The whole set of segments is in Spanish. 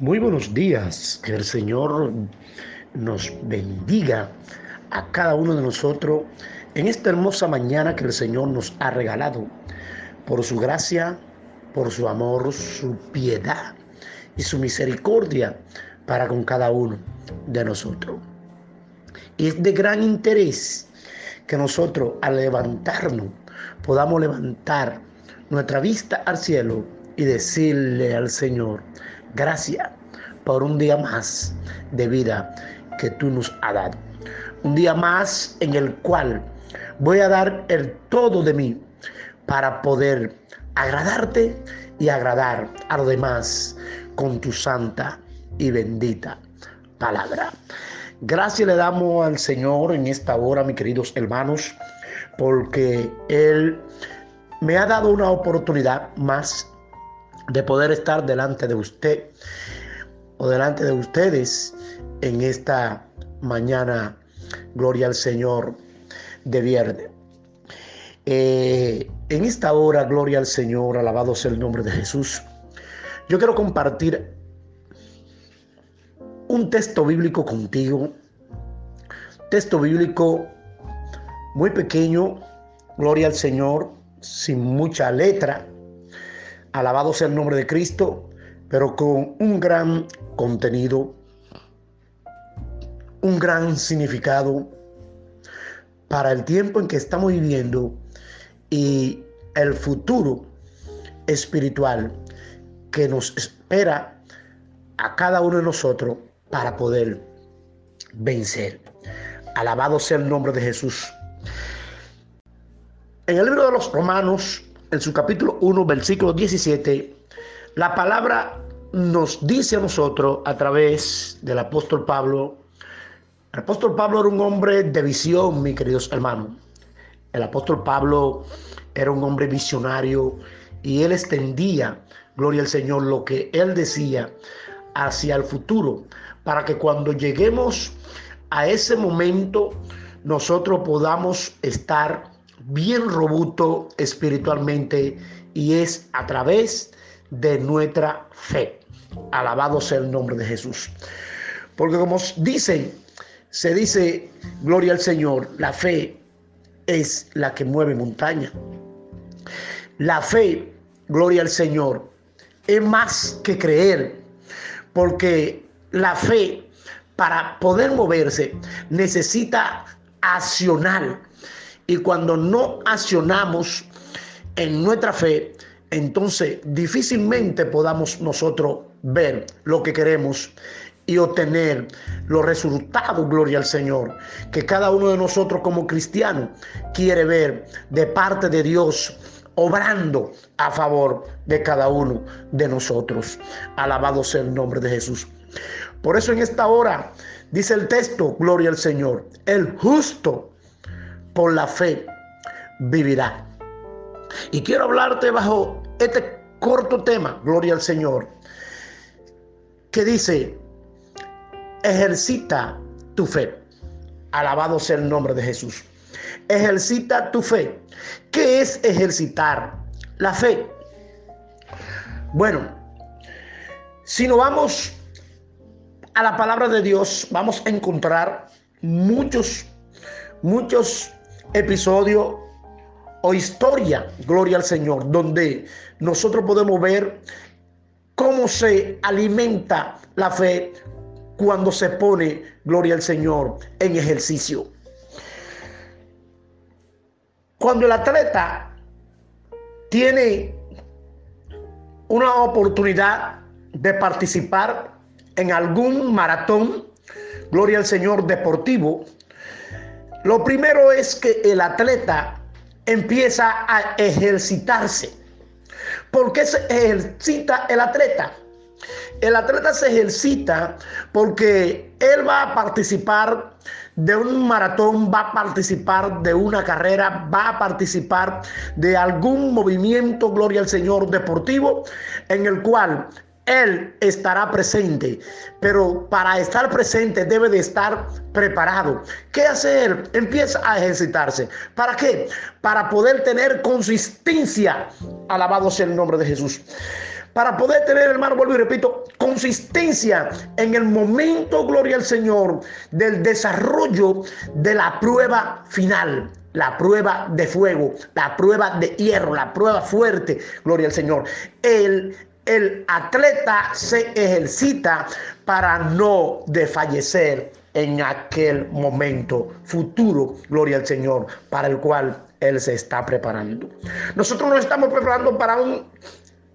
Muy buenos días, que el Señor nos bendiga a cada uno de nosotros en esta hermosa mañana que el Señor nos ha regalado por su gracia, por su amor, su piedad y su misericordia para con cada uno de nosotros. Y es de gran interés que nosotros al levantarnos podamos levantar nuestra vista al cielo y decirle al Señor, Gracias por un día más de vida que tú nos has dado. Un día más en el cual voy a dar el todo de mí para poder agradarte y agradar a los demás con tu santa y bendita palabra. Gracias le damos al Señor en esta hora, mis queridos hermanos, porque Él me ha dado una oportunidad más de poder estar delante de usted o delante de ustedes en esta mañana, gloria al Señor, de viernes. Eh, en esta hora, gloria al Señor, alabado sea el nombre de Jesús. Yo quiero compartir un texto bíblico contigo, texto bíblico muy pequeño, gloria al Señor, sin mucha letra, Alabado sea el nombre de Cristo, pero con un gran contenido, un gran significado para el tiempo en que estamos viviendo y el futuro espiritual que nos espera a cada uno de nosotros para poder vencer. Alabado sea el nombre de Jesús. En el libro de los Romanos, en su capítulo 1, versículo 17, la palabra nos dice a nosotros a través del apóstol Pablo, el apóstol Pablo era un hombre de visión, mis queridos hermanos. El apóstol Pablo era un hombre visionario y él extendía, gloria al Señor, lo que él decía hacia el futuro, para que cuando lleguemos a ese momento nosotros podamos estar bien robusto espiritualmente y es a través de nuestra fe. Alabado sea el nombre de Jesús. Porque como dicen, se dice, gloria al Señor, la fe es la que mueve montaña. La fe, gloria al Señor, es más que creer, porque la fe para poder moverse necesita accionar y cuando no accionamos en nuestra fe, entonces difícilmente podamos nosotros ver lo que queremos y obtener los resultados, gloria al Señor, que cada uno de nosotros como cristianos quiere ver de parte de Dios obrando a favor de cada uno de nosotros. Alabado sea el nombre de Jesús. Por eso en esta hora dice el texto, gloria al Señor, el justo por la fe vivirá. Y quiero hablarte bajo este corto tema, gloria al Señor, que dice, ejercita tu fe. Alabado sea el nombre de Jesús. Ejercita tu fe. ¿Qué es ejercitar la fe? Bueno, si nos vamos a la palabra de Dios, vamos a encontrar muchos, muchos episodio o historia, gloria al Señor, donde nosotros podemos ver cómo se alimenta la fe cuando se pone, gloria al Señor, en ejercicio. Cuando el atleta tiene una oportunidad de participar en algún maratón, gloria al Señor, deportivo, lo primero es que el atleta empieza a ejercitarse. ¿Por qué se ejercita el atleta? El atleta se ejercita porque él va a participar de un maratón, va a participar de una carrera, va a participar de algún movimiento, gloria al Señor, deportivo, en el cual él estará presente, pero para estar presente debe de estar preparado. ¿Qué hace Él? Empieza a ejercitarse. ¿Para qué? Para poder tener consistencia. Alabado sea el nombre de Jesús. Para poder tener, hermano, vuelvo y repito, consistencia en el momento, gloria al Señor, del desarrollo de la prueba final la prueba de fuego, la prueba de hierro, la prueba fuerte, gloria al Señor. El, el atleta se ejercita para no desfallecer en aquel momento futuro, gloria al Señor, para el cual Él se está preparando. Nosotros nos estamos preparando para un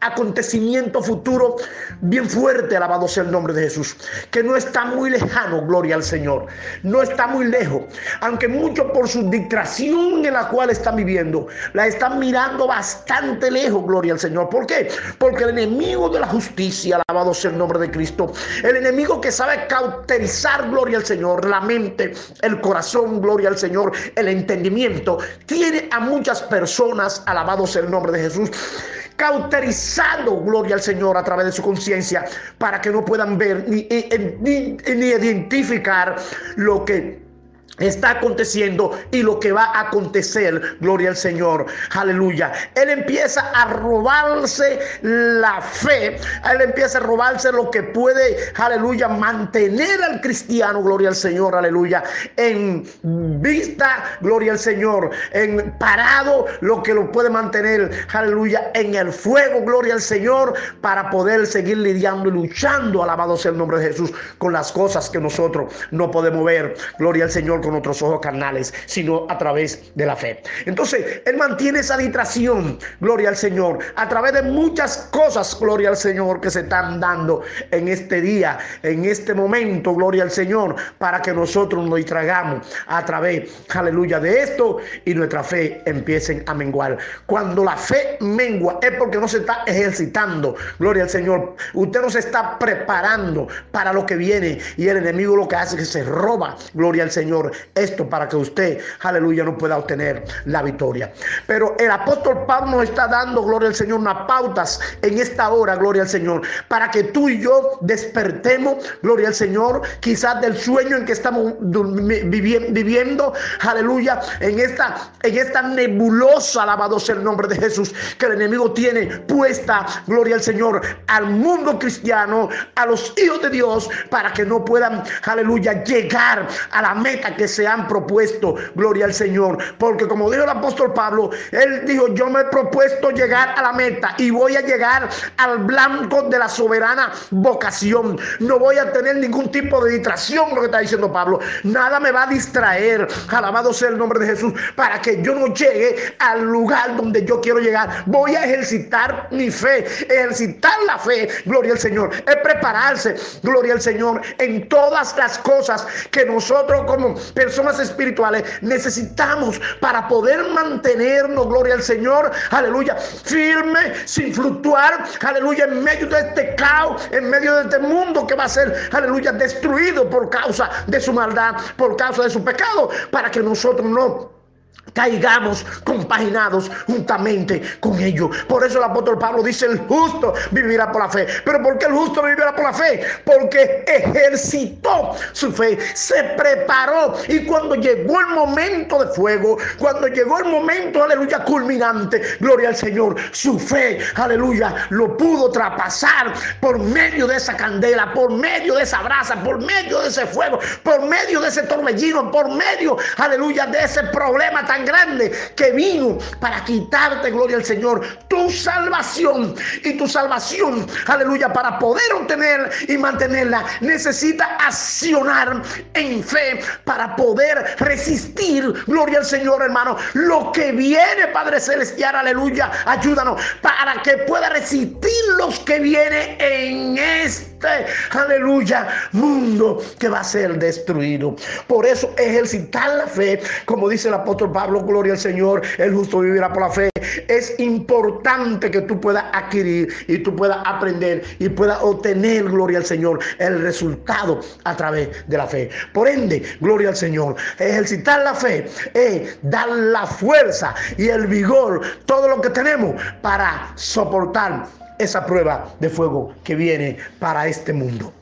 acontecimiento futuro bien fuerte, alabado sea el nombre de Jesús, que no está muy lejano, gloria al Señor, no está muy lejos, aunque muchos por su distracción en la cual están viviendo, la están mirando bastante lejos, gloria al Señor. ¿Por qué? Porque el enemigo de la justicia, alabado sea el nombre de Cristo, el enemigo que sabe cauterizar, gloria al Señor, la mente, el corazón, gloria al Señor, el entendimiento, tiene a muchas personas, alabado sea el nombre de Jesús, cauterizando, gloria al Señor, a través de su conciencia, para que no puedan ver ni, ni, ni identificar lo que está aconteciendo y lo que va a acontecer, gloria al Señor, aleluya. Él empieza a robarse la fe, él empieza a robarse lo que puede, aleluya, mantener al cristiano, gloria al Señor, aleluya, en vista, gloria al Señor, en parado, lo que lo puede mantener, aleluya, en el fuego, gloria al Señor, para poder seguir lidiando y luchando, alabado sea el nombre de Jesús, con las cosas que nosotros no podemos ver, gloria al Señor con otros ojos carnales, sino a través de la fe. Entonces, Él mantiene esa distracción, gloria al Señor, a través de muchas cosas, gloria al Señor, que se están dando en este día, en este momento, gloria al Señor, para que nosotros nos distragamos a través, aleluya, de esto y nuestra fe empiecen a menguar. Cuando la fe mengua es porque no se está ejercitando, gloria al Señor. Usted no se está preparando para lo que viene y el enemigo lo que hace es que se roba, gloria al Señor, esto para que usted, aleluya, no pueda obtener la victoria. Pero el apóstol Pablo nos está dando, gloria al Señor, unas pautas en esta hora, gloria al Señor, para que tú y yo despertemos, gloria al Señor, quizás del sueño en que estamos viviendo, aleluya, en esta, en esta nebulosa, alabado sea el nombre de Jesús, que el enemigo tiene puesta, gloria al Señor, al mundo cristiano, a los hijos de Dios, para que no puedan, aleluya, llegar a la meta que se han propuesto. Gloria al Señor. Porque como dijo el apóstol Pablo, él dijo, yo me he propuesto llegar a la meta y voy a llegar al blanco de la soberana vocación. No voy a tener ningún tipo de distracción, lo que está diciendo Pablo. Nada me va a distraer. Alabado sea el nombre de Jesús. Para que yo no llegue al lugar donde yo quiero llegar. Voy a ejercitar mi fe. Ejercitar la fe. Gloria al Señor. Es prepararse. Gloria al Señor. En todas las cosas que nosotros como personas espirituales necesitamos para poder mantenernos, gloria al Señor, aleluya, firme, sin fluctuar, aleluya, en medio de este caos, en medio de este mundo que va a ser, aleluya, destruido por causa de su maldad, por causa de su pecado, para que nosotros no caigamos compaginados juntamente con ellos. Por eso el apóstol Pablo dice, el justo vivirá por la fe. Pero ¿por qué el justo vivirá por la fe? Porque ejercitó su fe, se preparó y cuando llegó el momento de fuego, cuando llegó el momento, aleluya, culminante, gloria al Señor, su fe, aleluya, lo pudo traspasar por medio de esa candela, por medio de esa brasa, por medio de ese fuego, por medio de ese torbellino, por medio, aleluya, de ese problema tan grande que vino para quitarte, gloria al Señor, tu salvación. Y tu salvación, aleluya, para poder obtener y mantenerla, necesita accionar en fe para poder resistir, gloria al Señor, hermano, lo que viene, Padre Celestial, aleluya, ayúdanos para que pueda resistir los que viene en este, aleluya, mundo que va a ser destruido. Por eso ejercitar la fe, como dice el apóstol Pablo, gloria al Señor, el justo vivirá por la fe. Es importante que tú puedas adquirir y tú puedas aprender y puedas obtener, gloria al Señor, el resultado a través de la fe. Por ende, gloria al Señor, ejercitar la fe es dar la fuerza y el vigor, todo lo que tenemos para soportar esa prueba de fuego que viene para este mundo.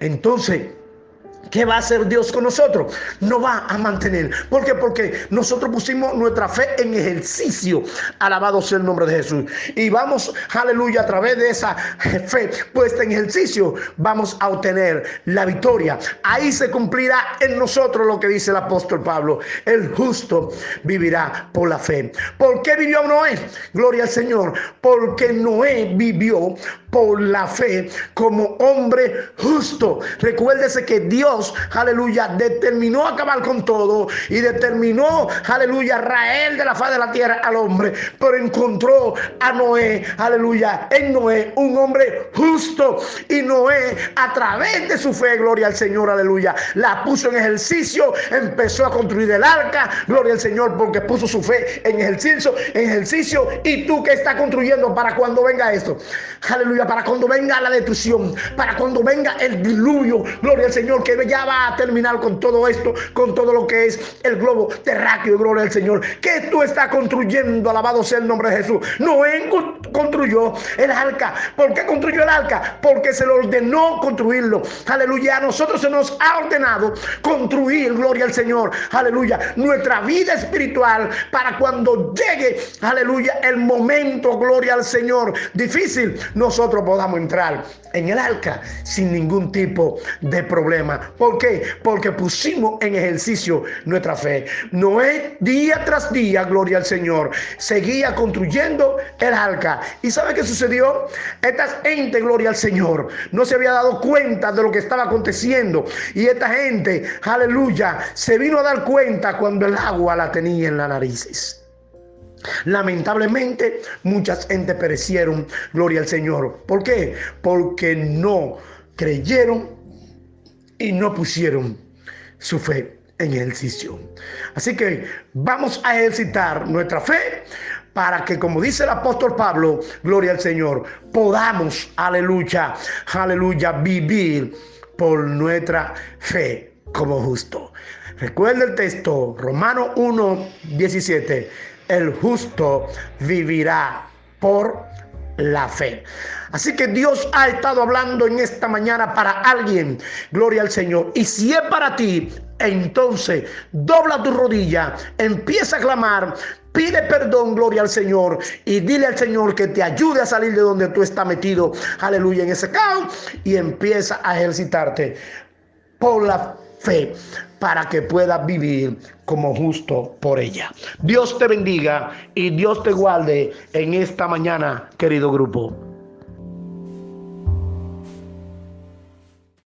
Entonces, ¿Qué va a hacer Dios con nosotros? No va a mantener. ¿Por qué? Porque nosotros pusimos nuestra fe en ejercicio. Alabado sea el nombre de Jesús. Y vamos, aleluya, a través de esa fe puesta en ejercicio, vamos a obtener la victoria. Ahí se cumplirá en nosotros lo que dice el apóstol Pablo. El justo vivirá por la fe. ¿Por qué vivió Noé? Gloria al Señor. Porque Noé vivió por la fe como hombre justo. Recuérdese que Dios, aleluya, determinó acabar con todo y determinó, aleluya, raer de la faz de la tierra al hombre, pero encontró a Noé, aleluya, en Noé un hombre justo. Y Noé a través de su fe, gloria al Señor, aleluya, la puso en ejercicio, empezó a construir el arca, gloria al Señor, porque puso su fe en ejercicio, en ejercicio. Y tú que estás construyendo para cuando venga esto, aleluya para cuando venga la destrucción, para cuando venga el diluvio, gloria al Señor, que ya va a terminar con todo esto, con todo lo que es el globo terráqueo, gloria al Señor, que tú estás construyendo, alabado sea el nombre de Jesús. Noé construyó el arca. ¿Por qué construyó el arca? Porque se le ordenó construirlo. Aleluya. A nosotros se nos ha ordenado construir, gloria al Señor. Aleluya. Nuestra vida espiritual para cuando llegue, aleluya, el momento, gloria al Señor, difícil, nosotros podamos entrar en el arca sin ningún tipo de problema. ¿Por qué? Porque pusimos en ejercicio nuestra fe. Noé día tras día, gloria al Señor, seguía construyendo el arca. ¿Y sabe qué sucedió? Esta gente, gloria al Señor, no se había dado cuenta de lo que estaba aconteciendo. Y esta gente, aleluya, se vino a dar cuenta cuando el agua la tenía en las narices. Lamentablemente, muchas gente perecieron, gloria al Señor. ¿Por qué? Porque no creyeron y no pusieron su fe en ejercicio. Así que vamos a ejercitar nuestra fe para que, como dice el apóstol Pablo, gloria al Señor, podamos, aleluya, aleluya, vivir por nuestra fe como justo. Recuerda el texto, Romano 1, 17 el justo vivirá por la fe. Así que Dios ha estado hablando en esta mañana para alguien. Gloria al Señor. Y si es para ti, entonces dobla tu rodilla, empieza a clamar, pide perdón, gloria al Señor, y dile al Señor que te ayude a salir de donde tú estás metido, aleluya, en ese caos, y empieza a ejercitarte por la fe para que puedas vivir como justo por ella. Dios te bendiga y Dios te guarde en esta mañana, querido grupo.